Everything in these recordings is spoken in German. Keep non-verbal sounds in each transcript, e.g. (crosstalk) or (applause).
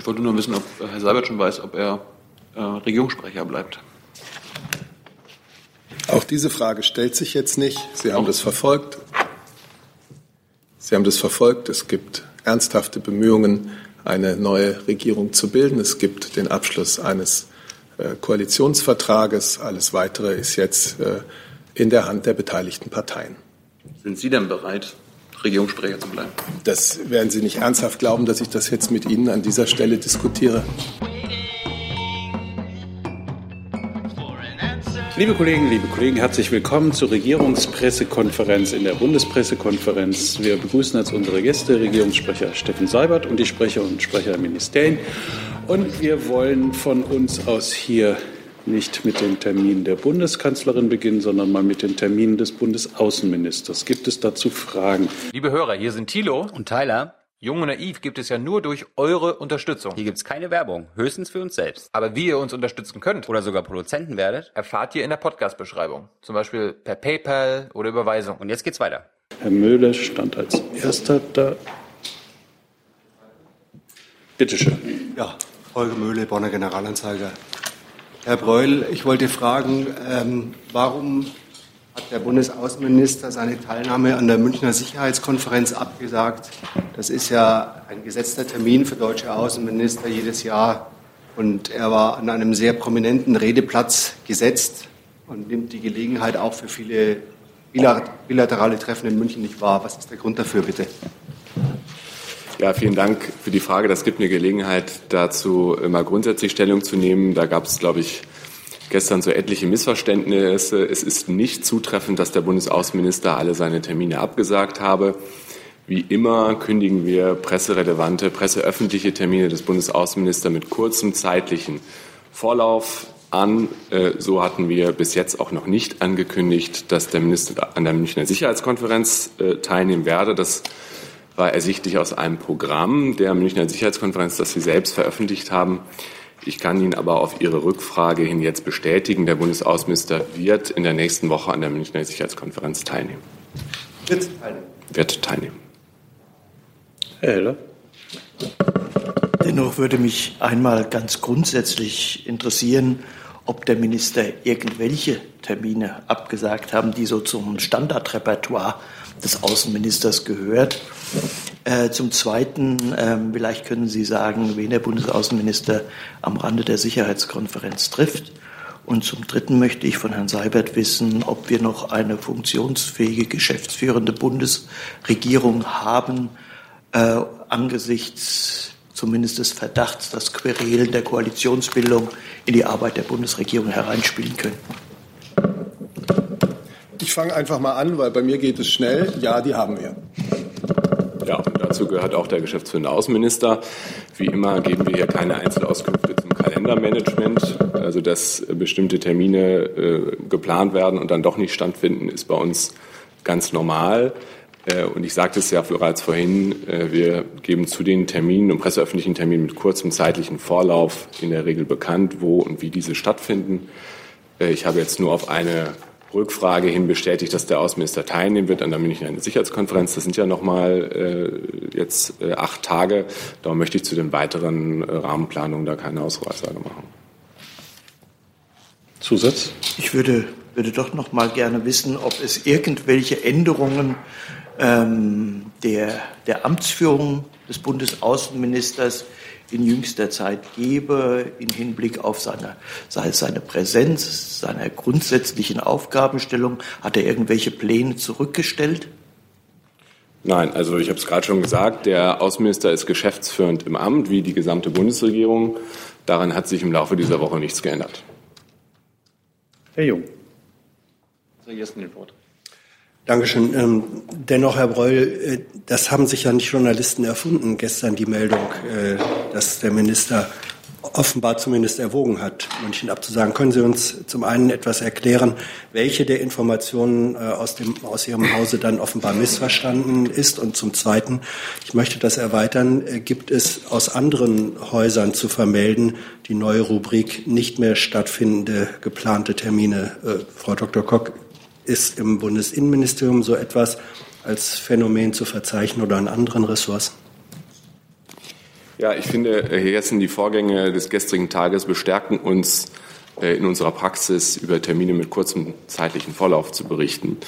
Ich wollte nur wissen, ob Herr Seibert schon weiß, ob er äh, Regierungssprecher bleibt. Auch diese Frage stellt sich jetzt nicht. Sie haben das verfolgt. Sie haben das verfolgt. Es gibt ernsthafte Bemühungen, eine neue Regierung zu bilden. Es gibt den Abschluss eines äh, Koalitionsvertrages. Alles Weitere ist jetzt äh, in der Hand der beteiligten Parteien. Sind Sie denn bereit, Regierungssprecher zu bleiben? Das werden Sie nicht ernsthaft glauben, dass ich das jetzt mit Ihnen an dieser Stelle diskutiere. Liebe Kolleginnen, liebe Kollegen, herzlich willkommen zur Regierungspressekonferenz in der Bundespressekonferenz. Wir begrüßen als unsere Gäste Regierungssprecher Steffen Seibert und die Sprecher und Sprecher der Ministerien. Und wir wollen von uns aus hier nicht mit den Terminen der Bundeskanzlerin beginnen, sondern mal mit den Terminen des Bundesaußenministers. Gibt es dazu Fragen? Liebe Hörer, hier sind Thilo und Tyler. Jung und Naiv gibt es ja nur durch eure Unterstützung. Hier gibt es keine Werbung, höchstens für uns selbst. Aber wie ihr uns unterstützen könnt oder sogar Produzenten werdet, erfahrt ihr in der Podcast-Beschreibung. Zum Beispiel per PayPal oder Überweisung. Und jetzt geht's weiter. Herr Möhle stand als erster da. Bitte schön. Ja, Holger Möhle, Bonner Generalanzeiger. Herr Breul, ich wollte fragen, ähm, warum hat der Bundesaußenminister seine Teilnahme an der Münchner Sicherheitskonferenz abgesagt. Das ist ja ein gesetzter Termin für deutsche Außenminister jedes Jahr. Und er war an einem sehr prominenten Redeplatz gesetzt und nimmt die Gelegenheit auch für viele bilaterale Treffen in München nicht wahr. Was ist der Grund dafür, bitte? Ja, vielen Dank für die Frage. Das gibt mir Gelegenheit, dazu mal grundsätzlich Stellung zu nehmen. Da gab es, glaube ich, gestern so etliche Missverständnisse. Es ist nicht zutreffend, dass der Bundesaußenminister alle seine Termine abgesagt habe. Wie immer kündigen wir presserelevante, presseöffentliche Termine des Bundesaußenministers mit kurzem zeitlichen Vorlauf an. Äh, so hatten wir bis jetzt auch noch nicht angekündigt, dass der Minister an der Münchner Sicherheitskonferenz äh, teilnehmen werde. Das war ersichtlich aus einem Programm der Münchner Sicherheitskonferenz, das Sie selbst veröffentlicht haben. Ich kann Ihnen aber auf Ihre Rückfrage hin jetzt bestätigen, der Bundesaußenminister wird in der nächsten Woche an der Münchner Sicherheitskonferenz teilnehmen. Wird teilnehmen. Wird teilnehmen. Herr Heller. Dennoch würde mich einmal ganz grundsätzlich interessieren, ob der Minister irgendwelche Termine abgesagt haben, die so zum Standardrepertoire des Außenministers gehört. Äh, zum Zweiten, äh, vielleicht können Sie sagen, wen der Bundesaußenminister am Rande der Sicherheitskonferenz trifft. Und zum Dritten möchte ich von Herrn Seibert wissen, ob wir noch eine funktionsfähige, geschäftsführende Bundesregierung haben, äh, angesichts zumindest des Verdachts, dass Querelen der Koalitionsbildung in die Arbeit der Bundesregierung hereinspielen könnten. Ich fange einfach mal an, weil bei mir geht es schnell. Ja, die haben wir. Ja, und dazu gehört auch der geschäftsführende Außenminister. Wie immer geben wir hier keine Einzelauskünfte zum Kalendermanagement. Also, dass bestimmte Termine äh, geplant werden und dann doch nicht stattfinden, ist bei uns ganz normal. Äh, und ich sagte es ja bereits vorhin, äh, wir geben zu den Terminen und presseöffentlichen Terminen mit kurzem zeitlichen Vorlauf in der Regel bekannt, wo und wie diese stattfinden. Äh, ich habe jetzt nur auf eine Rückfrage hin bestätigt, dass der Außenminister teilnehmen wird an der Münchner Sicherheitskonferenz. Das sind ja noch mal äh, jetzt äh, acht Tage. Darum möchte ich zu den weiteren äh, Rahmenplanungen da keine Aussage machen. Zusatz? Ich würde, würde doch noch mal gerne wissen, ob es irgendwelche Änderungen ähm, der, der Amtsführung des Bundesaußenministers in jüngster Zeit gebe, im Hinblick auf seine, seine Präsenz, seine grundsätzlichen Aufgabenstellung? Hat er irgendwelche Pläne zurückgestellt? Nein, also ich habe es gerade schon gesagt, der Außenminister ist geschäftsführend im Amt, wie die gesamte Bundesregierung. Daran hat sich im Laufe dieser Woche nichts geändert. Herr Jung. Sehr ersten den Wort. Dankeschön. Ähm, dennoch, Herr Breul, äh, das haben sich ja nicht Journalisten erfunden, gestern die Meldung, äh, dass der Minister offenbar zumindest erwogen hat, München abzusagen. Können Sie uns zum einen etwas erklären, welche der Informationen äh, aus, dem, aus Ihrem Hause dann offenbar missverstanden ist? Und zum Zweiten, ich möchte das erweitern, gibt es aus anderen Häusern zu vermelden die neue Rubrik nicht mehr stattfindende geplante Termine? Frau Dr. Kock, ist im Bundesinnenministerium so etwas als Phänomen zu verzeichnen oder an anderen Ressourcen? Ja, ich finde, Herr Jessen, die Vorgänge des gestrigen Tages bestärken uns äh, in unserer Praxis, über Termine mit kurzem zeitlichen Vorlauf zu berichten.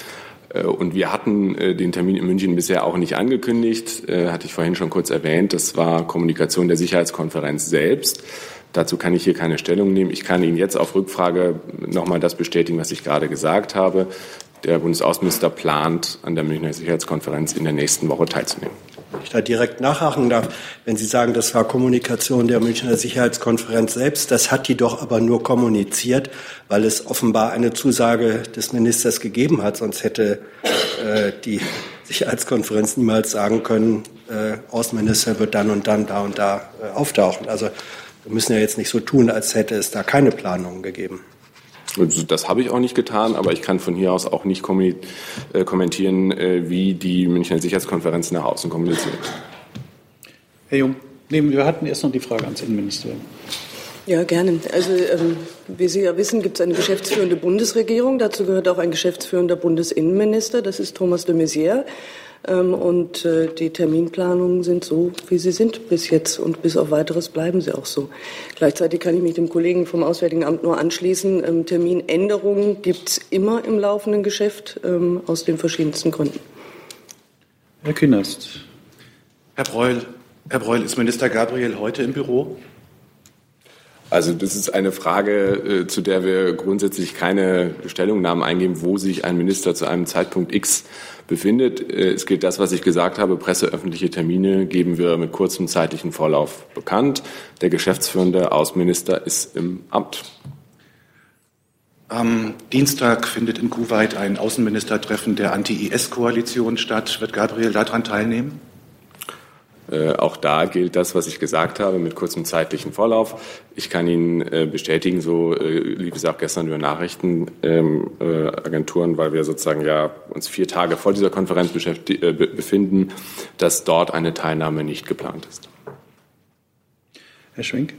Äh, und wir hatten äh, den Termin in München bisher auch nicht angekündigt, hatte ich vorhin schon kurz erwähnt. Das war Kommunikation der Sicherheitskonferenz selbst. Dazu kann ich hier keine Stellung nehmen. Ich kann Ihnen jetzt auf Rückfrage nochmal das bestätigen, was ich gerade gesagt habe. Der Bundesaußenminister plant, an der Münchner Sicherheitskonferenz in der nächsten Woche teilzunehmen. Wenn ich da direkt nachhaken darf, wenn Sie sagen, das war Kommunikation der Münchner Sicherheitskonferenz selbst, das hat die doch aber nur kommuniziert, weil es offenbar eine Zusage des Ministers gegeben hat, sonst hätte äh, die Sicherheitskonferenz niemals sagen können, äh, Außenminister wird dann und dann da und da äh, auftauchen. Also wir müssen ja jetzt nicht so tun, als hätte es da keine Planungen gegeben. Das habe ich auch nicht getan, aber ich kann von hier aus auch nicht äh, kommentieren, äh, wie die Münchner Sicherheitskonferenz nach außen kommuniziert. Herr Jung, nehmen, wir hatten erst noch die Frage ans Innenministerium. Ja, gerne. Also, ähm, wie Sie ja wissen, gibt es eine geschäftsführende Bundesregierung. Dazu gehört auch ein geschäftsführender Bundesinnenminister. Das ist Thomas de Maizière. Ähm, und äh, die Terminplanungen sind so, wie sie sind bis jetzt. Und bis auf weiteres bleiben sie auch so. Gleichzeitig kann ich mich dem Kollegen vom Auswärtigen Amt nur anschließen. Ähm, Terminänderungen gibt es immer im laufenden Geschäft ähm, aus den verschiedensten Gründen. Herr Künast. Herr Breul, Herr Breul, ist Minister Gabriel heute im Büro? Also das ist eine Frage, äh, zu der wir grundsätzlich keine Stellungnahmen eingeben, wo sich ein Minister zu einem Zeitpunkt X befindet. Äh, es gilt das, was ich gesagt habe. Presseöffentliche Termine geben wir mit kurzem zeitlichen Vorlauf bekannt. Der geschäftsführende Außenminister ist im Amt. Am Dienstag findet in Kuwait ein Außenministertreffen der Anti-IS-Koalition statt. Wird Gabriel daran teilnehmen? Äh, auch da gilt das, was ich gesagt habe, mit kurzem zeitlichen Vorlauf. Ich kann Ihnen äh, bestätigen, so äh, lief es auch gestern über Nachrichtenagenturen, ähm, weil wir sozusagen ja uns vier Tage vor dieser Konferenz befinden, dass dort eine Teilnahme nicht geplant ist. Herr Schwink.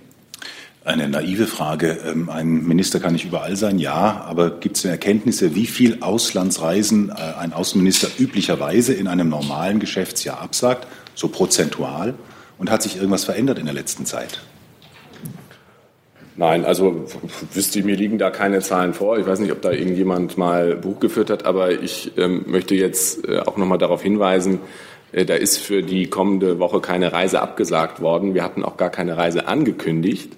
Eine naive Frage. Ähm, ein Minister kann nicht überall sein, ja, aber gibt es denn Erkenntnisse, wie viel Auslandsreisen ein Außenminister üblicherweise in einem normalen Geschäftsjahr absagt? So prozentual? Und hat sich irgendwas verändert in der letzten Zeit? Nein, also wüsste mir liegen da keine Zahlen vor. Ich weiß nicht, ob da irgendjemand mal Buch geführt hat, aber ich ähm, möchte jetzt äh, auch noch mal darauf hinweisen, äh, da ist für die kommende Woche keine Reise abgesagt worden. Wir hatten auch gar keine Reise angekündigt.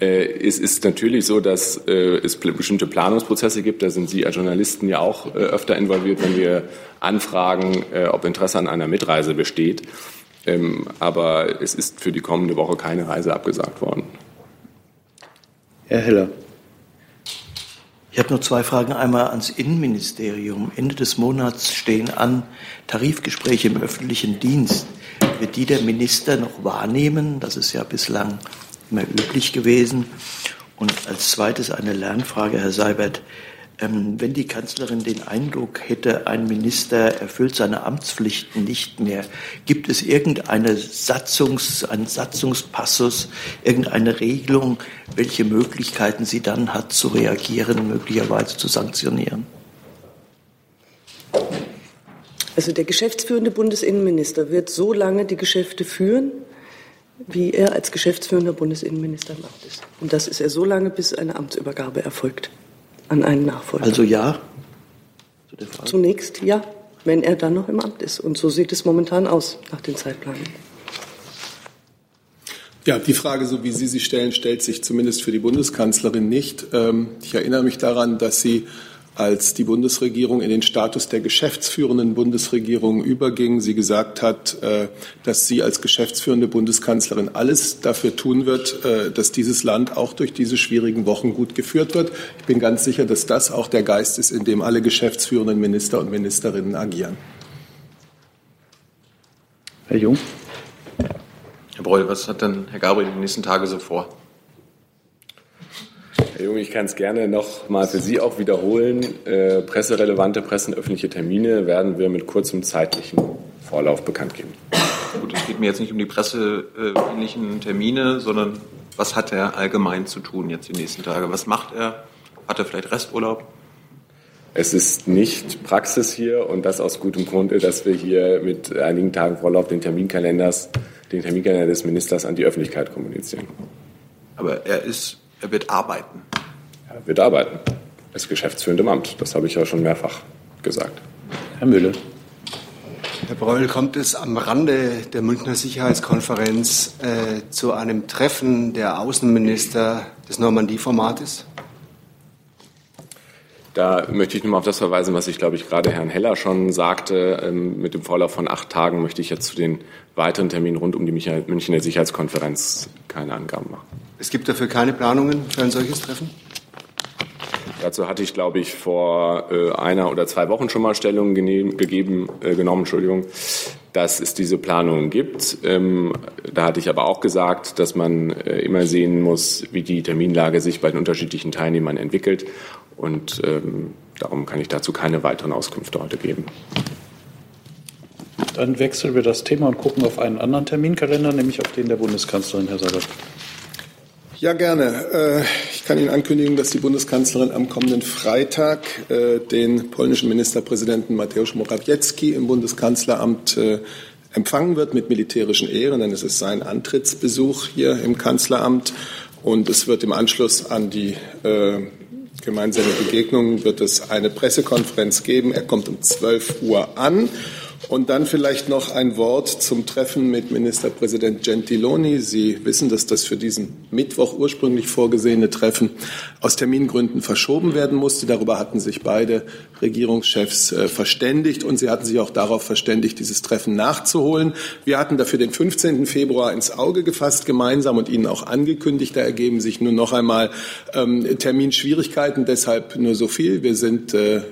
Äh, es ist natürlich so, dass äh, es bestimmte Planungsprozesse gibt. Da sind Sie als Journalisten ja auch äh, öfter involviert, wenn wir anfragen, ob Interesse an einer Mitreise besteht. Ähm, aber es ist für die kommende Woche keine Reise abgesagt worden. Herr Heller. Ich habe nur zwei Fragen. Einmal ans Innenministerium. Ende des Monats stehen an Tarifgespräche im öffentlichen Dienst. Wird die der Minister noch wahrnehmen? Das ist ja bislang immer üblich gewesen. Und als zweites eine Lernfrage, Herr Seibert. Ähm, wenn die Kanzlerin den Eindruck hätte, ein Minister erfüllt seine Amtspflichten nicht mehr, gibt es irgendeine Satzungs, einen Satzungspassus, irgendeine Regelung, welche Möglichkeiten sie dann hat zu reagieren, möglicherweise zu sanktionieren? Also der geschäftsführende Bundesinnenminister wird so lange die Geschäfte führen, wie er als geschäftsführender Bundesinnenminister im Amt ist. Und das ist er so lange, bis eine Amtsübergabe erfolgt an einen Nachfolger. Also ja? Zunächst ja, wenn er dann noch im Amt ist. Und so sieht es momentan aus nach den Zeitplänen. Ja, die Frage, so wie Sie sie stellen, stellt sich zumindest für die Bundeskanzlerin nicht. Ähm, ich erinnere mich daran, dass sie als die Bundesregierung in den Status der geschäftsführenden Bundesregierung überging, sie gesagt hat, äh, dass sie als geschäftsführende Bundeskanzlerin alles dafür tun wird, äh, dass dieses Land auch durch diese schwierigen Wochen gut geführt wird. Ich bin ganz sicher, dass das auch der Geist ist, in dem alle geschäftsführenden Minister und Ministerinnen agieren. Herr Jung. Herr Breul, was hat denn Herr Gabriel die nächsten Tage so vor? Herr Jung, ich kann es gerne noch mal für Sie auch wiederholen. Äh, presserelevante, pressenöffentliche Termine werden wir mit kurzem zeitlichen Vorlauf bekannt geben. Gut, es geht mir jetzt nicht um die presseähnlichen Termine, sondern was hat er allgemein zu tun jetzt die nächsten Tage? Was macht er? Hat er vielleicht Resturlaub? Es ist nicht Praxis hier und das aus gutem Grunde, dass wir hier mit einigen Tagen Vorlauf den Terminkalenders den Terminkalender des Ministers an die Öffentlichkeit kommunizieren. Aber er ist, er wird arbeiten. Er wird arbeiten. Er ist geschäftsführend im Amt. Das habe ich ja schon mehrfach gesagt. Herr Müller. Herr Breul, kommt es am Rande der Münchner Sicherheitskonferenz äh, zu einem Treffen der Außenminister des Normandie-Formates? Da möchte ich nur mal auf das verweisen, was ich, glaube ich, gerade Herrn Heller schon sagte. Ähm, mit dem Vorlauf von acht Tagen möchte ich jetzt zu den weiteren Terminen rund um die Münchner Sicherheitskonferenz keine Angaben machen. Es gibt dafür keine Planungen für ein solches Treffen? Dazu hatte ich, glaube ich, vor äh, einer oder zwei Wochen schon mal Stellung gegeben, äh, genommen, Entschuldigung, dass es diese Planungen gibt. Ähm, da hatte ich aber auch gesagt, dass man äh, immer sehen muss, wie die Terminlage sich bei den unterschiedlichen Teilnehmern entwickelt. Und ähm, darum kann ich dazu keine weiteren Auskünfte heute geben. Dann wechseln wir das Thema und gucken auf einen anderen Terminkalender, nämlich auf den der Bundeskanzlerin, Herr Sabat. Ja, gerne. Äh, ich kann Ihnen ankündigen, dass die Bundeskanzlerin am kommenden Freitag äh, den polnischen Ministerpräsidenten Mateusz Morawiecki im Bundeskanzleramt äh, empfangen wird mit militärischen Ehren, denn es ist sein Antrittsbesuch hier im Kanzleramt. Und es wird im Anschluss an die gemeinsame Begegnung wird es eine Pressekonferenz geben. Er kommt um 12 Uhr an. Und dann vielleicht noch ein Wort zum Treffen mit Ministerpräsident Gentiloni. Sie wissen, dass das für diesen Mittwoch ursprünglich vorgesehene Treffen aus Termingründen verschoben werden musste. Darüber hatten sich beide Regierungschefs äh, verständigt und sie hatten sich auch darauf verständigt, dieses Treffen nachzuholen. Wir hatten dafür den 15. Februar ins Auge gefasst, gemeinsam und Ihnen auch angekündigt. Da ergeben sich nun noch einmal ähm, Terminschwierigkeiten. Deshalb nur so viel. Wir sind äh,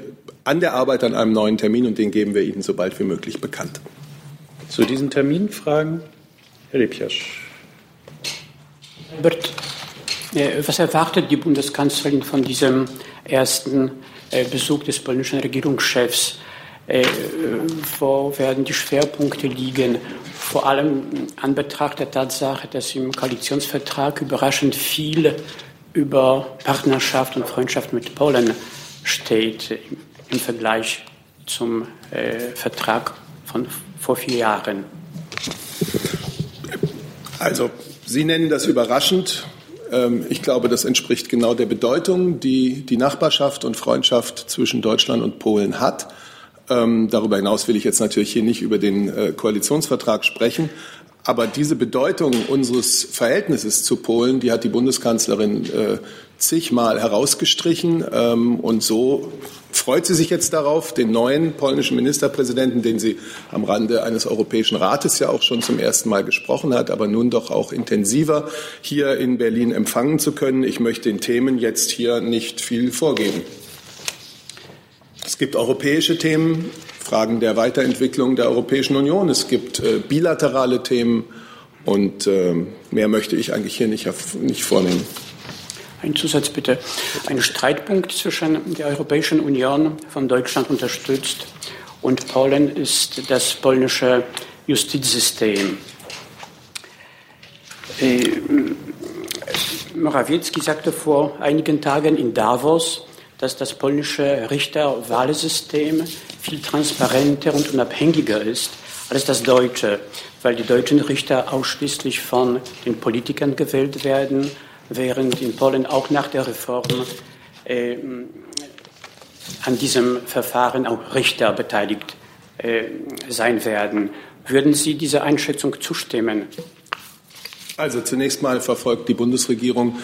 an der Arbeit an einem neuen Termin und den geben wir Ihnen so bald wie möglich bekannt. Zu diesen Terminfragen, Herr Lebjasch. Herbert, äh, was erwartet die Bundeskanzlerin von diesem ersten äh, Besuch des polnischen Regierungschefs? Äh, wo werden die Schwerpunkte liegen? Vor allem an Betracht der Tatsache, dass im Koalitionsvertrag überraschend viel über Partnerschaft und Freundschaft mit Polen steht im Vergleich zum äh, Vertrag von vor vier Jahren? Also, Sie nennen das überraschend. Ähm, ich glaube, das entspricht genau der Bedeutung, die die Nachbarschaft und Freundschaft zwischen Deutschland und Polen hat. Ähm, darüber hinaus will ich jetzt natürlich hier nicht über den äh, Koalitionsvertrag sprechen. Aber diese Bedeutung unseres Verhältnisses zu Polen, die hat die Bundeskanzlerin äh, zigmal herausgestrichen. Ähm, und so freut sie sich jetzt darauf, den neuen polnischen Ministerpräsidenten, den sie am Rande eines Europäischen Rates ja auch schon zum ersten Mal gesprochen hat, aber nun doch auch intensiver hier in Berlin empfangen zu können. Ich möchte den Themen jetzt hier nicht viel vorgeben. Es gibt europäische Themen, Fragen der Weiterentwicklung der Europäischen Union. Es gibt äh, bilaterale Themen und äh, mehr möchte ich eigentlich hier nicht, nicht vornehmen. Ein Zusatz bitte. Ein Streitpunkt zwischen der Europäischen Union von Deutschland unterstützt und Polen ist das polnische Justizsystem. Äh, Morawiecki sagte vor einigen Tagen in Davos, dass das polnische Richterwahlsystem viel transparenter und unabhängiger ist als das deutsche, weil die deutschen Richter ausschließlich von den Politikern gewählt werden während in Polen auch nach der Reform äh, an diesem Verfahren auch Richter beteiligt äh, sein werden. Würden Sie dieser Einschätzung zustimmen? Also zunächst mal verfolgt die Bundesregierung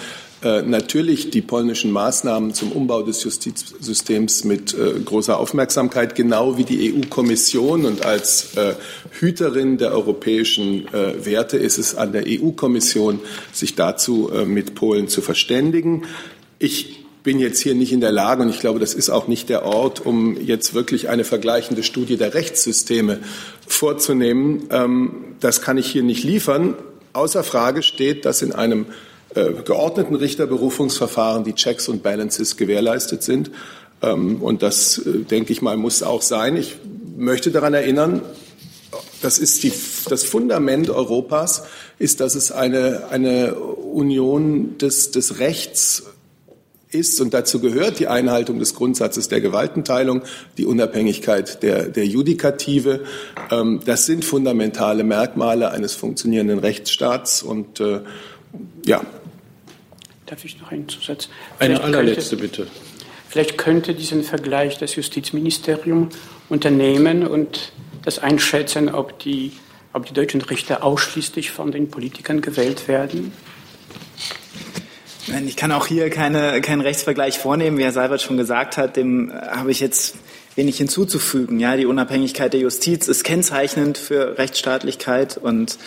natürlich die polnischen Maßnahmen zum Umbau des Justizsystems mit äh, großer Aufmerksamkeit, genau wie die EU-Kommission. Und als äh, Hüterin der europäischen äh, Werte ist es an der EU-Kommission, sich dazu äh, mit Polen zu verständigen. Ich bin jetzt hier nicht in der Lage, und ich glaube, das ist auch nicht der Ort, um jetzt wirklich eine vergleichende Studie der Rechtssysteme vorzunehmen. Ähm, das kann ich hier nicht liefern. Außer Frage steht, dass in einem äh, geordneten Richterberufungsverfahren die Checks und Balances gewährleistet sind. Ähm, und das, äh, denke ich mal, muss auch sein. Ich möchte daran erinnern, das ist die, das Fundament Europas, ist, dass es eine, eine Union des, des Rechts ist, und dazu gehört die Einhaltung des Grundsatzes der Gewaltenteilung, die Unabhängigkeit der, der Judikative. Ähm, das sind fundamentale Merkmale eines funktionierenden Rechtsstaats. Und äh, ja. Darf ich noch einen Zusatz? Eine allerletzte Bitte. Vielleicht könnte diesen Vergleich das Justizministerium unternehmen und das einschätzen, ob die, ob die deutschen Richter ausschließlich von den Politikern gewählt werden. Ich kann auch hier keine, keinen Rechtsvergleich vornehmen. Wie Herr Seibert schon gesagt hat, dem habe ich jetzt wenig hinzuzufügen. Ja, die Unabhängigkeit der Justiz ist kennzeichnend für Rechtsstaatlichkeit und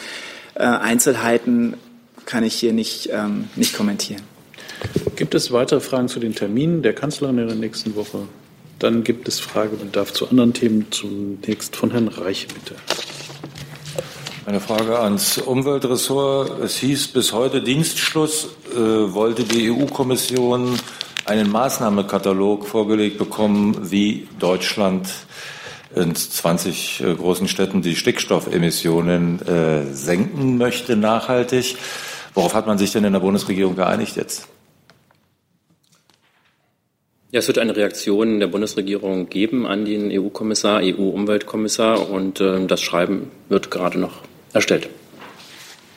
äh, Einzelheiten kann ich hier nicht, ähm, nicht kommentieren. Gibt es weitere Fragen zu den Terminen der Kanzlerin in der nächsten Woche? Dann gibt es Fragebedarf zu anderen Themen. Zunächst von Herrn Reich, bitte. Eine Frage ans Umweltressort. Es hieß bis heute Dienstschluss. Äh, wollte die EU-Kommission einen Maßnahmekatalog vorgelegt bekommen, wie Deutschland in 20 äh, großen Städten die Stickstoffemissionen äh, senken möchte nachhaltig. Worauf hat man sich denn in der Bundesregierung geeinigt jetzt? Ja, es wird eine Reaktion der Bundesregierung geben an den EU-Kommissar, EU-Umweltkommissar und äh, das Schreiben wird gerade noch erstellt.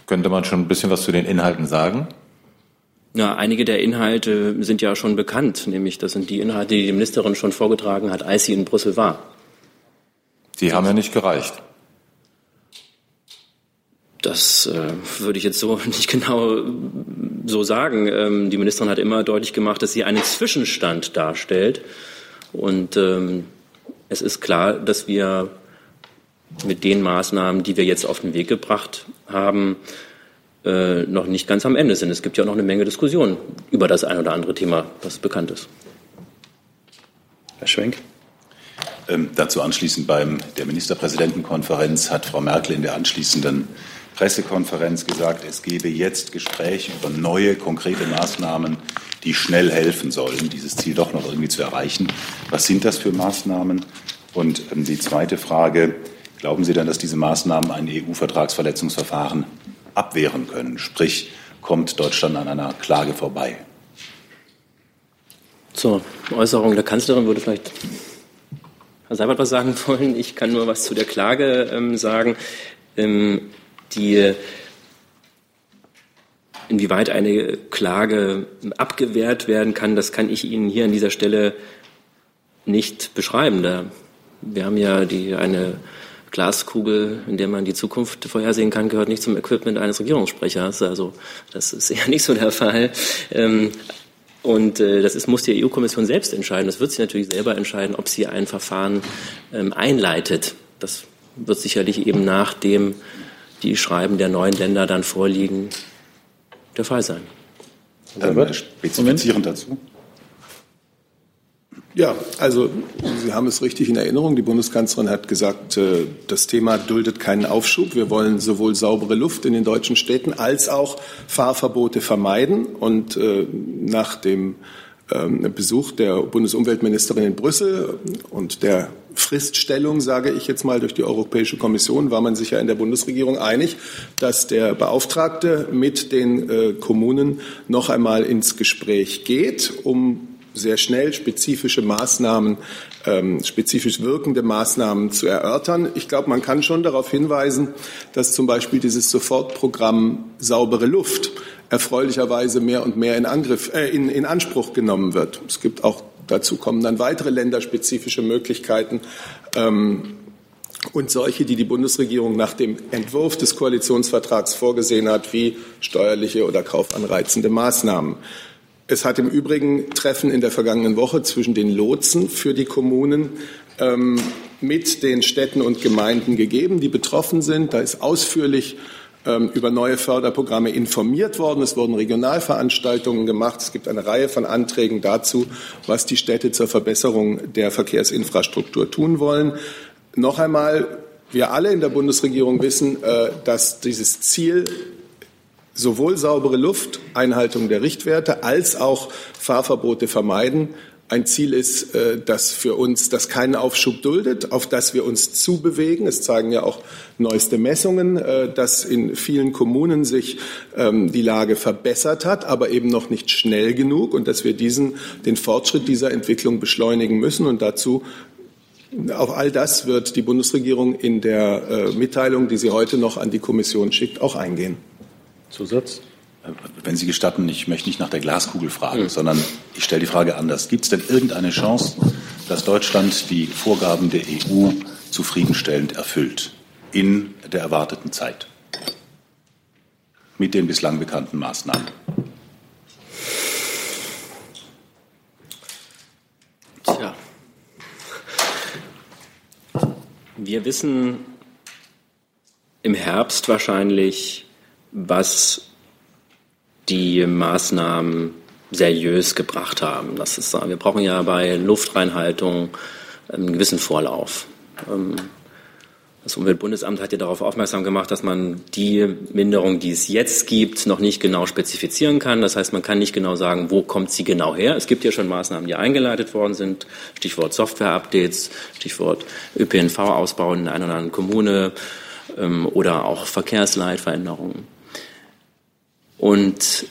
Könnte man schon ein bisschen was zu den Inhalten sagen? Ja, einige der Inhalte sind ja schon bekannt, nämlich das sind die Inhalte, die die Ministerin schon vorgetragen hat, als sie in Brüssel war. Die haben ja nicht gereicht. Das äh, würde ich jetzt so (laughs) nicht genau so sagen. Ähm, die Ministerin hat immer deutlich gemacht, dass sie einen Zwischenstand darstellt. Und ähm, es ist klar, dass wir mit den Maßnahmen, die wir jetzt auf den Weg gebracht haben, äh, noch nicht ganz am Ende sind. Es gibt ja auch noch eine Menge Diskussionen über das ein oder andere Thema, was bekannt ist. Herr Schwenk. Ähm, dazu anschließend beim der Ministerpräsidentenkonferenz hat Frau Merkel in der anschließenden Pressekonferenz gesagt, es gebe jetzt Gespräche über neue konkrete Maßnahmen, die schnell helfen sollen, dieses Ziel doch noch irgendwie zu erreichen. Was sind das für Maßnahmen? Und ähm, die zweite Frage, glauben Sie denn, dass diese Maßnahmen ein EU-Vertragsverletzungsverfahren abwehren können? Sprich, kommt Deutschland an einer Klage vorbei? Zur Äußerung der Kanzlerin würde vielleicht Herr Seibert was sagen wollen. Ich kann nur was zu der Klage ähm, sagen. Ähm, die inwieweit eine Klage abgewehrt werden kann, das kann ich Ihnen hier an dieser Stelle nicht beschreiben. Da wir haben ja die, eine Glaskugel, in der man die Zukunft vorhersehen kann, gehört nicht zum Equipment eines Regierungssprechers. Also das ist eher (laughs) nicht so der Fall. Ähm, und äh, das ist, muss die EU-Kommission selbst entscheiden. Das wird sie natürlich selber entscheiden, ob sie ein Verfahren ähm, einleitet. Das wird sicherlich eben nachdem die Schreiben der neuen Länder dann vorliegen, der Fall sein. Ähm, spezifizierend dazu. Ja, also Sie haben es richtig in Erinnerung. Die Bundeskanzlerin hat gesagt, äh, das Thema duldet keinen Aufschub. Wir wollen sowohl saubere Luft in den deutschen Städten als auch Fahrverbote vermeiden. Und äh, nach dem Besuch der Bundesumweltministerin in Brüssel und der Friststellung, sage ich jetzt mal, durch die Europäische Kommission war man sich ja in der Bundesregierung einig, dass der Beauftragte mit den äh, Kommunen noch einmal ins Gespräch geht, um sehr schnell spezifische Maßnahmen, ähm, spezifisch wirkende Maßnahmen zu erörtern. Ich glaube, man kann schon darauf hinweisen, dass zum Beispiel dieses Sofortprogramm saubere Luft erfreulicherweise mehr und mehr in, Angriff, äh, in, in Anspruch genommen wird. Es gibt auch dazu kommen dann weitere länderspezifische Möglichkeiten. Ähm, und solche, die die Bundesregierung nach dem Entwurf des Koalitionsvertrags vorgesehen hat, wie steuerliche oder kaufanreizende Maßnahmen. Es hat im Übrigen Treffen in der vergangenen Woche zwischen den Lotsen für die Kommunen ähm, mit den Städten und Gemeinden gegeben, die betroffen sind. Da ist ausführlich über neue Förderprogramme informiert worden. Es wurden Regionalveranstaltungen gemacht. Es gibt eine Reihe von Anträgen dazu, was die Städte zur Verbesserung der Verkehrsinfrastruktur tun wollen. Noch einmal, wir alle in der Bundesregierung wissen, äh, dass dieses Ziel sowohl saubere Luft, Einhaltung der Richtwerte als auch Fahrverbote vermeiden ein Ziel ist, äh, das für uns, das keinen Aufschub duldet, auf das wir uns zubewegen. Es zeigen ja auch neueste Messungen, äh, dass in vielen Kommunen sich ähm, die Lage verbessert hat, aber eben noch nicht schnell genug und dass wir diesen, den Fortschritt dieser Entwicklung beschleunigen müssen. Und dazu auf all das wird die Bundesregierung in der äh, Mitteilung, die sie heute noch an die Kommission schickt, auch eingehen. Zusatz? Wenn Sie gestatten, ich möchte nicht nach der Glaskugel fragen, mhm. sondern ich stelle die Frage anders. Gibt es denn irgendeine Chance, dass Deutschland die Vorgaben der EU zufriedenstellend erfüllt in der erwarteten Zeit mit den bislang bekannten Maßnahmen? Tja. Wir wissen im Herbst wahrscheinlich, was die Maßnahmen seriös gebracht haben. Das ist, wir brauchen ja bei Luftreinhaltung einen gewissen Vorlauf. Ähm, das Umweltbundesamt hat ja darauf aufmerksam gemacht, dass man die Minderung, die es jetzt gibt, noch nicht genau spezifizieren kann. Das heißt, man kann nicht genau sagen, wo kommt sie genau her. Es gibt ja schon Maßnahmen, die eingeleitet worden sind. Stichwort Software-Updates, Stichwort ÖPNV-Ausbau in einer oder anderen Kommune ähm, oder auch Verkehrsleitveränderungen. Und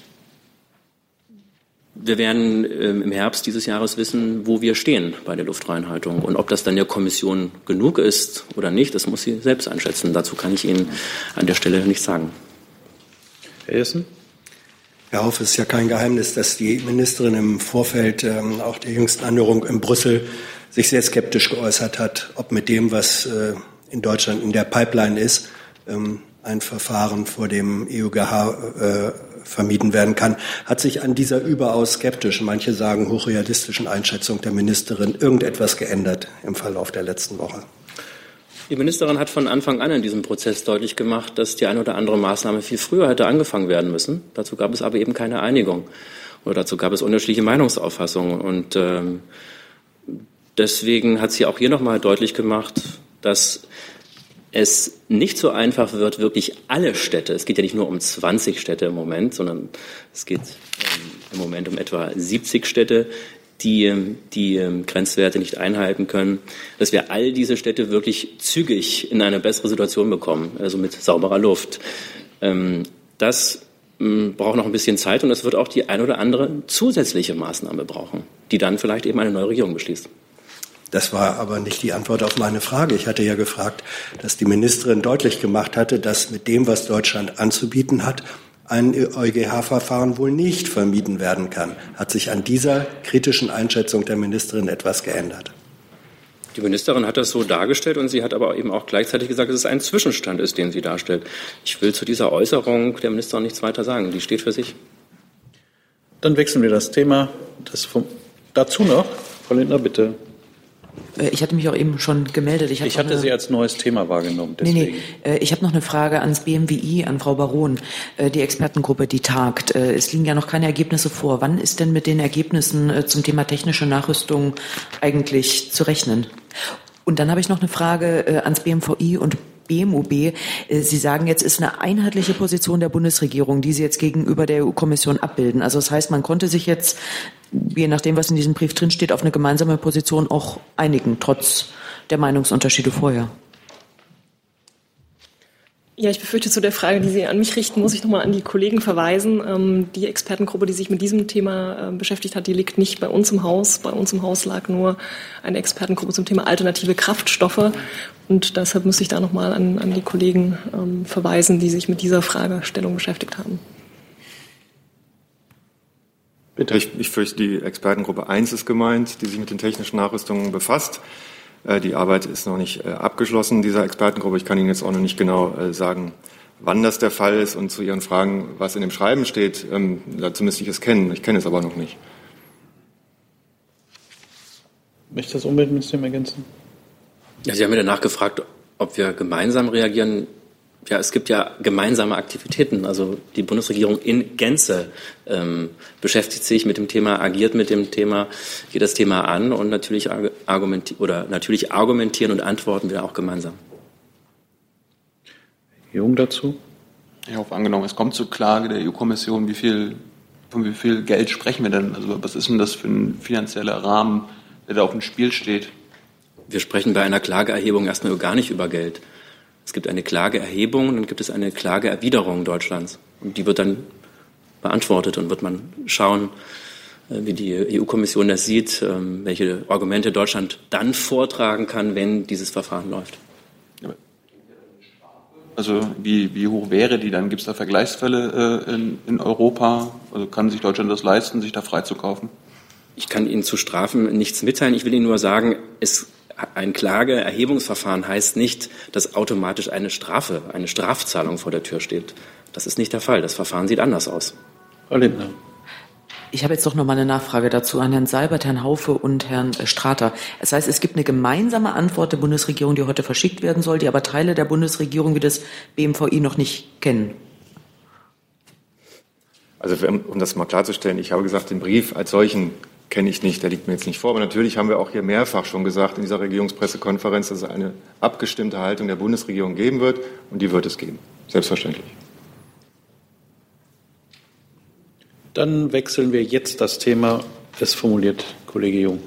wir werden ähm, im Herbst dieses Jahres wissen, wo wir stehen bei der Luftreinhaltung. Und ob das dann der Kommission genug ist oder nicht, das muss sie selbst einschätzen. Dazu kann ich Ihnen an der Stelle nichts sagen. Herr Essen? Herr Hoff, es ist ja kein Geheimnis, dass die Ministerin im Vorfeld ähm, auch der jüngsten Anhörung in Brüssel sich sehr skeptisch geäußert hat, ob mit dem, was äh, in Deutschland in der Pipeline ist, ähm, ein Verfahren vor dem EUGH äh, vermieden werden kann, hat sich an dieser überaus skeptischen, manche sagen hochrealistischen Einschätzung der Ministerin irgendetwas geändert im Verlauf der letzten Woche. Die Ministerin hat von Anfang an in diesem Prozess deutlich gemacht, dass die eine oder andere Maßnahme viel früher hätte angefangen werden müssen. Dazu gab es aber eben keine Einigung oder dazu gab es unterschiedliche Meinungsauffassungen. Und ähm, deswegen hat sie auch hier nochmal deutlich gemacht, dass es nicht so einfach wird, wirklich alle Städte, es geht ja nicht nur um 20 Städte im Moment, sondern es geht ähm, im Moment um etwa 70 Städte, die ähm, die ähm, Grenzwerte nicht einhalten können, dass wir all diese Städte wirklich zügig in eine bessere Situation bekommen, also mit sauberer Luft. Das braucht noch ein bisschen Zeit und es wird auch die ein oder andere zusätzliche Maßnahme brauchen, die dann vielleicht eben eine neue Regierung beschließt. Das war aber nicht die Antwort auf meine Frage. Ich hatte ja gefragt, dass die Ministerin deutlich gemacht hatte, dass mit dem, was Deutschland anzubieten hat, ein EuGH-Verfahren wohl nicht vermieden werden kann. Hat sich an dieser kritischen Einschätzung der Ministerin etwas geändert? Die Ministerin hat das so dargestellt und sie hat aber eben auch gleichzeitig gesagt, dass es ein Zwischenstand ist, den sie darstellt. Ich will zu dieser Äußerung der Ministerin nichts weiter sagen. Die steht für sich. Dann wechseln wir das Thema. Das vom, dazu noch, Frau Lindner, bitte. Äh, ich hatte mich auch eben schon gemeldet. Ich, ich hatte eine, Sie als neues Thema wahrgenommen. Deswegen. Nee, nee. Äh, ich habe noch eine Frage ans BMWI, an Frau Baron, äh, die Expertengruppe, die tagt. Es liegen ja noch keine Ergebnisse vor. Wann ist denn mit den Ergebnissen zum Thema technische Nachrüstung eigentlich zu rechnen? Und dann habe ich noch eine Frage ans BMVI und BMUB. Sie sagen jetzt, ist eine einheitliche Position der Bundesregierung, die Sie jetzt gegenüber der EU-Kommission abbilden. Also das heißt, man konnte sich jetzt je nachdem, was in diesem Brief drinsteht, auf eine gemeinsame Position auch einigen, trotz der Meinungsunterschiede vorher. Ja, ich befürchte, zu der Frage, die Sie an mich richten, muss ich nochmal an die Kollegen verweisen. Ähm, die Expertengruppe, die sich mit diesem Thema äh, beschäftigt hat, die liegt nicht bei uns im Haus. Bei uns im Haus lag nur eine Expertengruppe zum Thema alternative Kraftstoffe. Und deshalb muss ich da nochmal an, an die Kollegen ähm, verweisen, die sich mit dieser Fragestellung beschäftigt haben. Bitte. Ich, ich fürchte, die Expertengruppe 1 ist gemeint, die sich mit den technischen Nachrüstungen befasst. Äh, die Arbeit ist noch nicht äh, abgeschlossen dieser Expertengruppe. Ich kann Ihnen jetzt auch noch nicht genau äh, sagen, wann das der Fall ist. Und zu Ihren Fragen, was in dem Schreiben steht, ähm, dazu müsste ich es kennen. Ich kenne es aber noch nicht. Möchte das Umweltministerium ergänzen? Ja, Sie haben ja nachgefragt, ob wir gemeinsam reagieren ja, es gibt ja gemeinsame Aktivitäten. Also die Bundesregierung in Gänze ähm, beschäftigt sich mit dem Thema, agiert mit dem Thema, geht das Thema an und natürlich, argumenti oder natürlich argumentieren und antworten wir auch gemeinsam. Jung dazu? Ich hoffe, angenommen, es kommt zur Klage der EU-Kommission, wie viel von wie viel Geld sprechen wir denn? Also was ist denn das für ein finanzieller Rahmen, der da auf dem Spiel steht? Wir sprechen bei einer Klageerhebung erstmal gar nicht über Geld. Es gibt eine Klageerhebung und dann gibt es eine Klageerwiderung Deutschlands. Und die wird dann beantwortet und wird man schauen, äh, wie die EU-Kommission das sieht, ähm, welche Argumente Deutschland dann vortragen kann, wenn dieses Verfahren läuft. Also wie, wie hoch wäre die dann? Gibt es da Vergleichsfälle äh, in, in Europa? Also kann sich Deutschland das leisten, sich da freizukaufen? Ich kann Ihnen zu Strafen nichts mitteilen. Ich will Ihnen nur sagen, es ein Klageerhebungsverfahren heißt nicht, dass automatisch eine Strafe, eine Strafzahlung vor der Tür steht. Das ist nicht der Fall. Das Verfahren sieht anders aus. Frau Lindner. Ich habe jetzt doch noch mal eine Nachfrage dazu an Herrn Seibert, Herrn Haufe und Herrn Strater. Das heißt, es gibt eine gemeinsame Antwort der Bundesregierung, die heute verschickt werden soll, die aber Teile der Bundesregierung wie das BMVI noch nicht kennen. Also um das mal klarzustellen, ich habe gesagt, den Brief als solchen kenne ich nicht, der liegt mir jetzt nicht vor. Aber natürlich haben wir auch hier mehrfach schon gesagt in dieser Regierungspressekonferenz, dass es eine abgestimmte Haltung der Bundesregierung geben wird. Und die wird es geben. Selbstverständlich. Dann wechseln wir jetzt das Thema. Es formuliert Kollege Jung.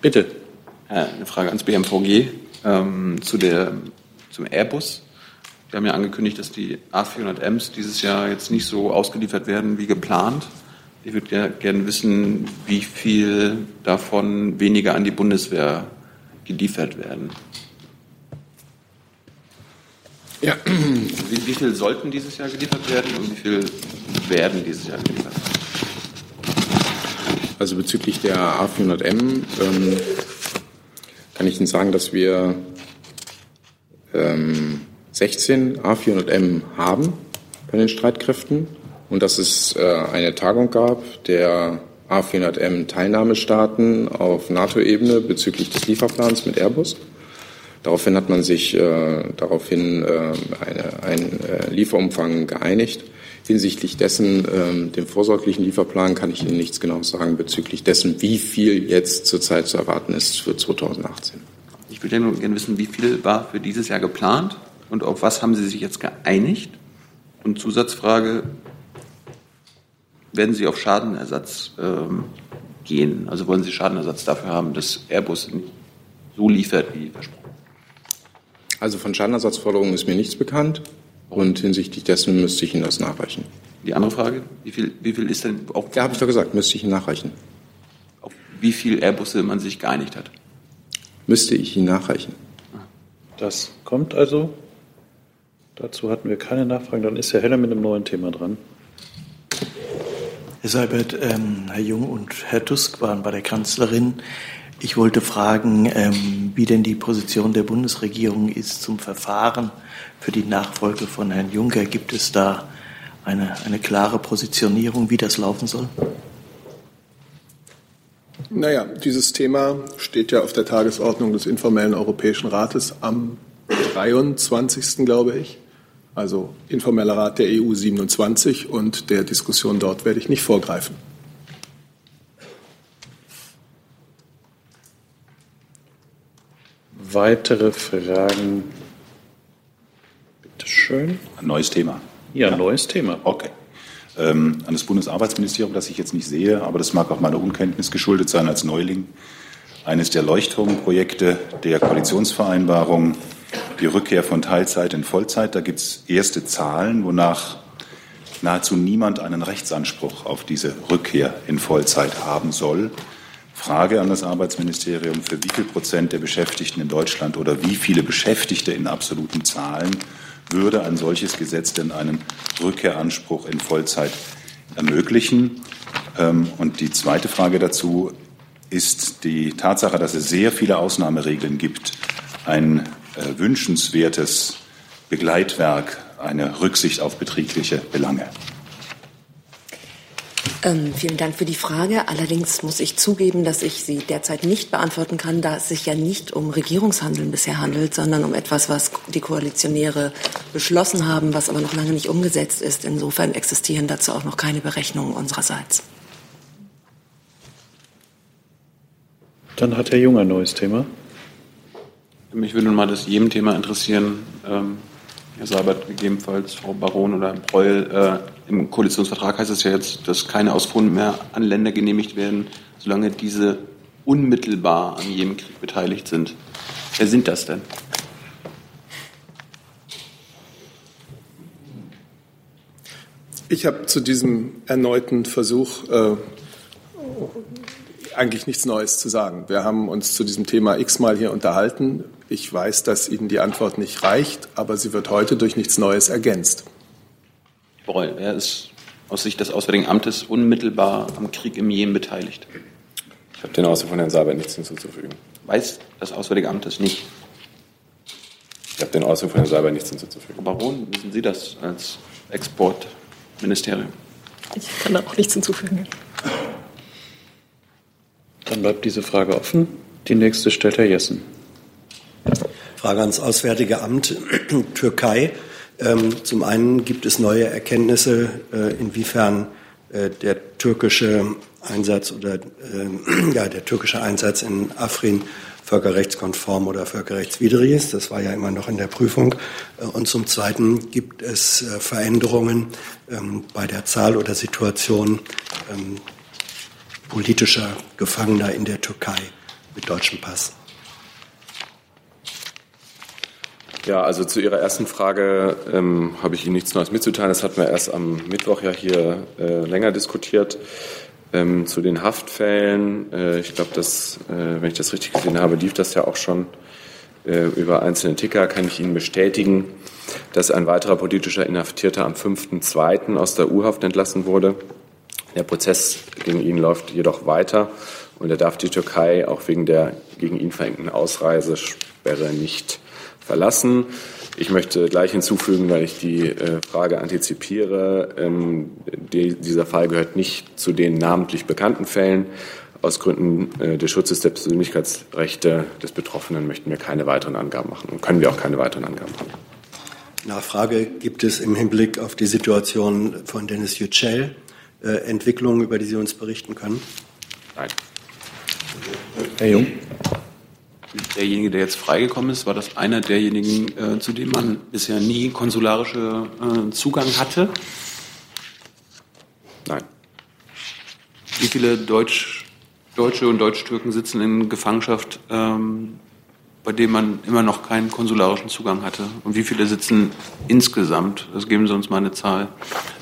Bitte. Eine Frage ans BMVG ähm, zu der, zum Airbus. Wir haben ja angekündigt, dass die A400Ms dieses Jahr jetzt nicht so ausgeliefert werden wie geplant. Ich würde ja gerne wissen, wie viel davon weniger an die Bundeswehr geliefert werden. Ja. Wie, wie viel sollten dieses Jahr geliefert werden und wie viel werden dieses Jahr geliefert? Also bezüglich der A400M ähm, kann ich Ihnen sagen, dass wir ähm, 16 A400M haben bei den Streitkräften und dass es äh, eine Tagung gab der A400M Teilnahmestaaten auf NATO-Ebene bezüglich des Lieferplans mit Airbus. Daraufhin hat man sich äh, daraufhin äh, eine, ein äh, Lieferumfang geeinigt. Hinsichtlich dessen, äh, dem vorsorglichen Lieferplan, kann ich Ihnen nichts genau sagen bezüglich dessen, wie viel jetzt zurzeit zu erwarten ist für 2018. Ich würde gerne wissen, wie viel war für dieses Jahr geplant und auf was haben Sie sich jetzt geeinigt? Und Zusatzfrage, werden Sie auf Schadenersatz ähm, gehen? Also wollen Sie Schadenersatz dafür haben, dass Airbus nicht so liefert wie versprochen? Also von Schadenersatzforderungen ist mir nichts bekannt und hinsichtlich dessen müsste ich Ihnen das nachreichen. Die andere Frage, wie viel, wie viel ist denn auch? Ja, habe ich doch gesagt, müsste ich Ihnen nachreichen. Auf wie viel Airbusse man sich geeinigt hat? Müsste ich Ihnen nachreichen. Das kommt also. Dazu hatten wir keine Nachfragen. Dann ist Herr Heller mit einem neuen Thema dran. Herr Seibert, ähm, Herr Jung und Herr Tusk waren bei der Kanzlerin. Ich wollte fragen, ähm, wie denn die Position der Bundesregierung ist zum Verfahren für die Nachfolge von Herrn Juncker. Gibt es da eine, eine klare Positionierung, wie das laufen soll? Naja, dieses Thema steht ja auf der Tagesordnung des informellen Europäischen Rates am 23. glaube ich. Also informeller Rat der EU 27 und der Diskussion dort werde ich nicht vorgreifen. Weitere Fragen? Bitte schön. Ein neues Thema. Ja, ein neues Thema. Okay. Ähm, an das Bundesarbeitsministerium, das ich jetzt nicht sehe, aber das mag auch meiner Unkenntnis geschuldet sein als Neuling. Eines der Leuchtturmprojekte der Koalitionsvereinbarung, die Rückkehr von Teilzeit in Vollzeit. Da gibt es erste Zahlen, wonach nahezu niemand einen Rechtsanspruch auf diese Rückkehr in Vollzeit haben soll. Frage an das Arbeitsministerium, für wie viel Prozent der Beschäftigten in Deutschland oder wie viele Beschäftigte in absoluten Zahlen würde ein solches Gesetz denn einen Rückkehranspruch in Vollzeit ermöglichen? Ähm, und die zweite Frage dazu ist die Tatsache, dass es sehr viele Ausnahmeregeln gibt, ein äh, wünschenswertes Begleitwerk, eine Rücksicht auf betriebliche Belange. Ähm, vielen Dank für die Frage. Allerdings muss ich zugeben, dass ich sie derzeit nicht beantworten kann, da es sich ja nicht um Regierungshandeln bisher handelt, sondern um etwas, was die Koalitionäre beschlossen haben, was aber noch lange nicht umgesetzt ist. Insofern existieren dazu auch noch keine Berechnungen unsererseits. Dann hat Herr Jung ein neues Thema. Mich würde nun mal das jedem Thema interessieren. Ähm, Herr Seibert, gegebenenfalls Frau Baron oder Herr Breul. Äh, im Koalitionsvertrag heißt es ja jetzt, dass keine Ausfuhren mehr an Länder genehmigt werden, solange diese unmittelbar an jedem Krieg beteiligt sind. Wer sind das denn? Ich habe zu diesem erneuten Versuch äh, eigentlich nichts Neues zu sagen. Wir haben uns zu diesem Thema x-mal hier unterhalten. Ich weiß, dass Ihnen die Antwort nicht reicht, aber sie wird heute durch nichts Neues ergänzt. Breul, wer ist aus Sicht des Auswärtigen Amtes unmittelbar am Krieg im Jemen beteiligt? Ich habe den Ausdruck von Herrn Saber nichts hinzuzufügen. Weiß das Auswärtige Amt es nicht? Ich habe den Ausdruck von Herrn Saber nichts hinzuzufügen. Warum wissen Sie das als Exportministerium? Ich kann da auch nichts hinzufügen. Dann bleibt diese Frage offen. Die nächste stellt Herr Jessen. Frage ans Auswärtige Amt (clears throat) Türkei. Ähm, zum einen gibt es neue Erkenntnisse, äh, inwiefern äh, der türkische Einsatz oder äh, (clears throat) ja, der türkische Einsatz in Afrin völkerrechtskonform oder völkerrechtswidrig ist. Das war ja immer noch in der Prüfung. Und zum Zweiten gibt es Veränderungen ähm, bei der Zahl oder Situation ähm, politischer Gefangener in der Türkei mit deutschem Pass. Ja, also zu Ihrer ersten Frage ähm, habe ich Ihnen nichts Neues mitzuteilen. Das hatten wir erst am Mittwoch ja hier äh, länger diskutiert. Ähm, zu den Haftfällen, äh, ich glaube, dass, äh, wenn ich das richtig gesehen habe, lief das ja auch schon äh, über einzelne Ticker, kann ich Ihnen bestätigen, dass ein weiterer politischer Inhaftierter am 5.2. aus der U-Haft entlassen wurde. Der Prozess gegen ihn läuft jedoch weiter und er darf die Türkei auch wegen der gegen ihn verhängten Ausreisesperre nicht verlassen. Ich möchte gleich hinzufügen, weil ich die äh, Frage antizipiere, ähm, die, dieser Fall gehört nicht zu den namentlich bekannten Fällen. Aus Gründen äh, des Schutzes der Persönlichkeitsrechte des Betroffenen möchten wir keine weiteren Angaben machen und können wir auch keine weiteren Angaben machen. Nachfrage gibt es im Hinblick auf die Situation von Dennis Yücel äh, Entwicklungen, über die Sie uns berichten können? Nein. Herr Jung. Derjenige, der jetzt freigekommen ist, war das einer derjenigen, äh, zu dem man bisher nie konsularische äh, Zugang hatte? Nein. Wie viele Deutsch, Deutsche und Deutsch-Türken sitzen in Gefangenschaft, ähm, bei denen man immer noch keinen konsularischen Zugang hatte? Und wie viele sitzen insgesamt? Das geben Sie uns mal eine Zahl.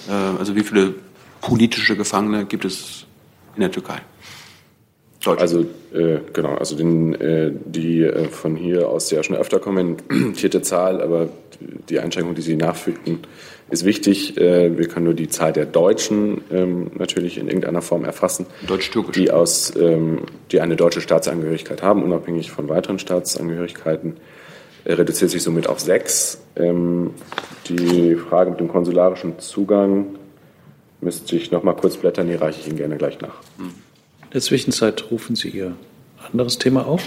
Äh, also wie viele politische Gefangene gibt es in der Türkei? Also äh, genau, also den, äh, die äh, von hier aus ja schon öfter kommentierte (clears throat) Zahl, aber die Einschränkung, die Sie nachfügten, ist wichtig. Äh, wir können nur die Zahl der Deutschen ähm, natürlich in irgendeiner Form erfassen, Deutsch-Türkisch. die aus, ähm, die eine deutsche Staatsangehörigkeit haben, unabhängig von weiteren Staatsangehörigkeiten, äh, reduziert sich somit auf sechs. Ähm, die Frage mit dem konsularischen Zugang müsste ich noch mal kurz blättern, die reiche ich Ihnen gerne gleich nach. In der Zwischenzeit rufen Sie Ihr anderes Thema auf.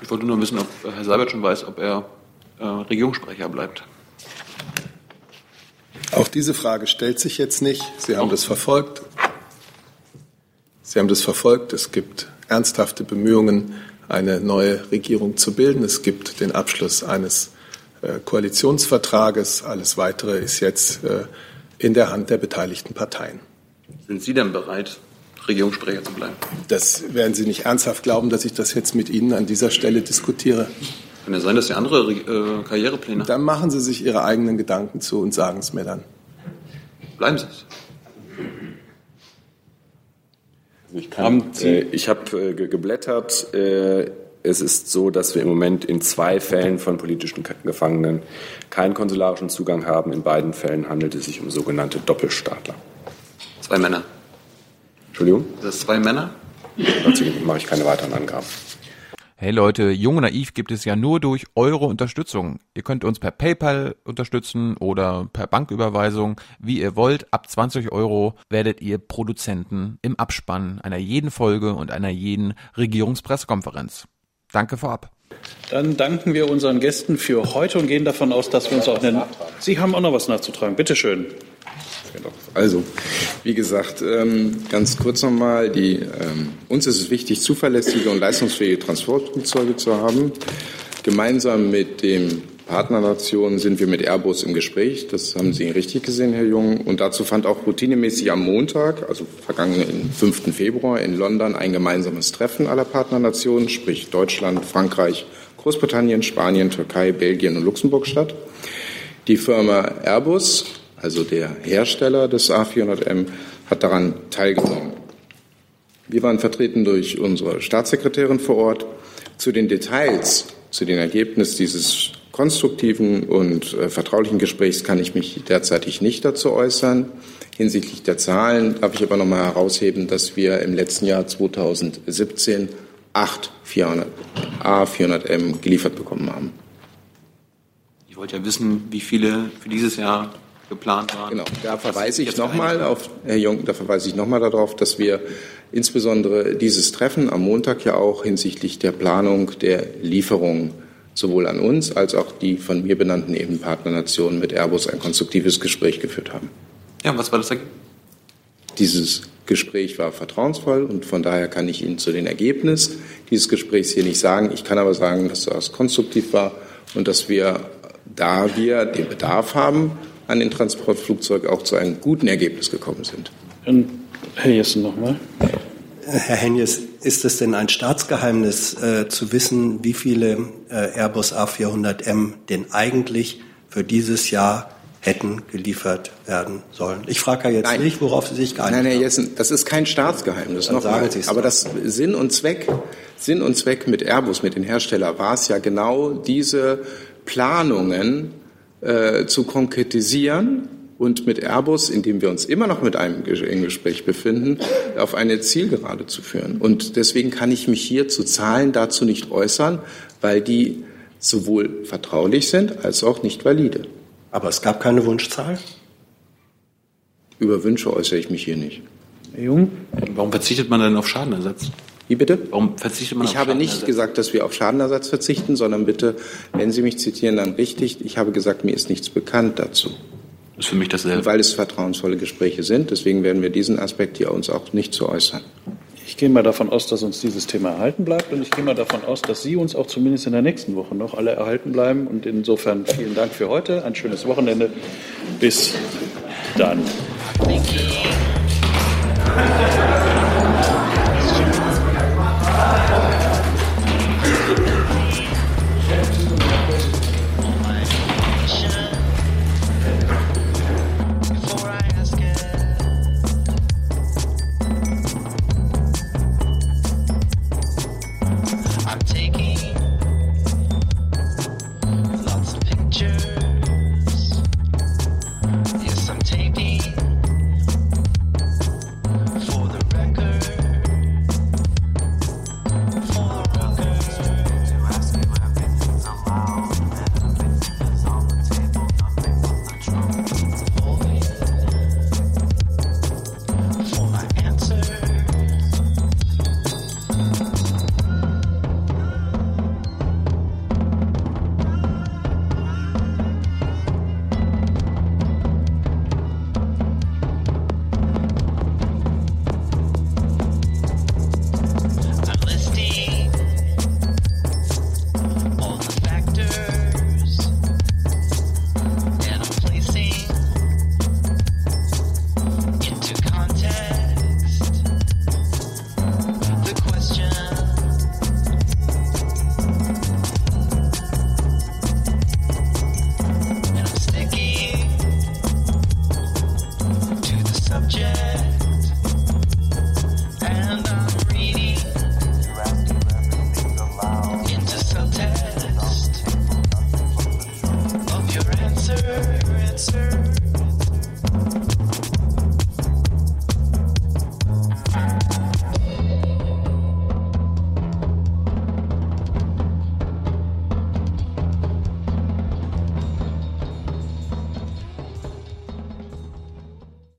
Ich wollte nur wissen, ob Herr Seibert schon weiß, ob er äh, Regierungssprecher bleibt. Auch diese Frage stellt sich jetzt nicht. Sie haben das verfolgt. Sie haben das verfolgt. Es gibt ernsthafte Bemühungen, eine neue Regierung zu bilden. Es gibt den Abschluss eines äh, Koalitionsvertrages. Alles Weitere ist jetzt äh, in der Hand der beteiligten Parteien. Sind Sie denn bereit, Regierungssprecher zu bleiben? Das werden Sie nicht ernsthaft glauben, dass ich das jetzt mit Ihnen an dieser Stelle diskutiere. Kann ja sein, dass Sie andere äh, Karrierepläne haben. Dann machen Sie sich Ihre eigenen Gedanken zu und sagen es mir dann. Bleiben Sie es. Ich, kann, äh, ich habe äh, ge- geblättert. Äh, es ist so, dass wir im Moment in zwei Fällen von politischen Gefangenen keinen konsularischen Zugang haben. In beiden Fällen handelt es sich um sogenannte Doppelstaatler. Zwei Männer. Entschuldigung? Das zwei Männer? Dazu mache ich keine weiteren Angaben. Hey Leute, Jung und Naiv gibt es ja nur durch eure Unterstützung. Ihr könnt uns per PayPal unterstützen oder per Banküberweisung, wie ihr wollt. Ab 20 Euro werdet ihr Produzenten im Abspann einer jeden Folge und einer jeden Regierungspressekonferenz. Danke vorab. Dann danken wir unseren Gästen für heute und gehen davon aus, dass wir uns auch nennen. Sie haben auch noch was nachzutragen. Bitte schön. Also, wie gesagt, ähm, ganz kurz nochmal, die, ähm, uns ist es wichtig, zuverlässige und leistungsfähige Transportflugzeuge zu haben. Gemeinsam mit dem Partnernationen sind wir mit Airbus im Gespräch. Das haben Sie richtig gesehen, Herr Jung. Und dazu fand auch routinemäßig am Montag, also vergangenen 5. Februar in London, ein gemeinsames Treffen aller Partnernationen, sprich Deutschland, Frankreich, Großbritannien, Spanien, Türkei, Belgien und Luxemburg statt. Die Firma Airbus, also der Hersteller des A400M, hat daran teilgenommen. Wir waren vertreten durch unsere Staatssekretärin vor Ort. Zu den Details, zu den Ergebnissen dieses konstruktiven und äh, vertraulichen Gesprächs kann ich mich derzeitig nicht dazu äußern. Hinsichtlich der Zahlen darf ich aber noch mal herausheben, dass wir im letzten Jahr 2017 acht 400, A400M geliefert bekommen haben. Ich wollte ja wissen, wie viele für dieses Jahr geplant waren. Genau, da verweise ich nochmal auf, Herr Jung, da verweise ich nochmal darauf, dass wir insbesondere dieses Treffen am Montag ja auch hinsichtlich der Planung der Lieferung sowohl an uns als auch die von mir benannten eben Partnernationen mit Airbus ein konstruktives Gespräch geführt haben. Ja, was war das? Dieses Gespräch war vertrauensvoll und von daher kann ich Ihnen zu den Ergebnissen dieses Gesprächs hier nicht sagen. Ich kann aber sagen, dass das konstruktiv war und dass wir, da wir den Bedarf haben an den Transportflugzeug, auch zu einem guten Ergebnis gekommen sind. Herr Jessen nochmal. Herr Henjes, ist es denn ein Staatsgeheimnis äh, zu wissen, wie viele äh, Airbus A400M denn eigentlich für dieses Jahr hätten geliefert werden sollen? Ich frage ja jetzt Nein. nicht, worauf Sie sich geeinigt Nein, Herr haben. Jessen, das ist kein Staatsgeheimnis. Nochmal. Aber das Sinn und Zweck, Sinn und Zweck mit Airbus, mit den Herstellern, war es ja genau, diese Planungen äh, zu konkretisieren und mit Airbus, in dem wir uns immer noch mit einem im Gespräch befinden, auf eine Zielgerade zu führen. Und deswegen kann ich mich hier zu Zahlen dazu nicht äußern, weil die sowohl vertraulich sind als auch nicht valide. Aber es gab keine Wunschzahl? Über Wünsche äußere ich mich hier nicht. Herr Jung? Warum verzichtet man denn auf Schadenersatz? Wie bitte? Warum verzichtet man Ich auf habe nicht gesagt, dass wir auf Schadenersatz verzichten, sondern bitte, wenn Sie mich zitieren, dann richtig. Ich habe gesagt, mir ist nichts bekannt dazu. Das ist für mich dasselbe. Weil es vertrauensvolle Gespräche sind, deswegen werden wir diesen Aspekt hier uns auch nicht zu äußern. Ich gehe mal davon aus, dass uns dieses Thema erhalten bleibt und ich gehe mal davon aus, dass Sie uns auch zumindest in der nächsten Woche noch alle erhalten bleiben. Und insofern vielen Dank für heute, ein schönes Wochenende. Bis dann. Thank you. Wow.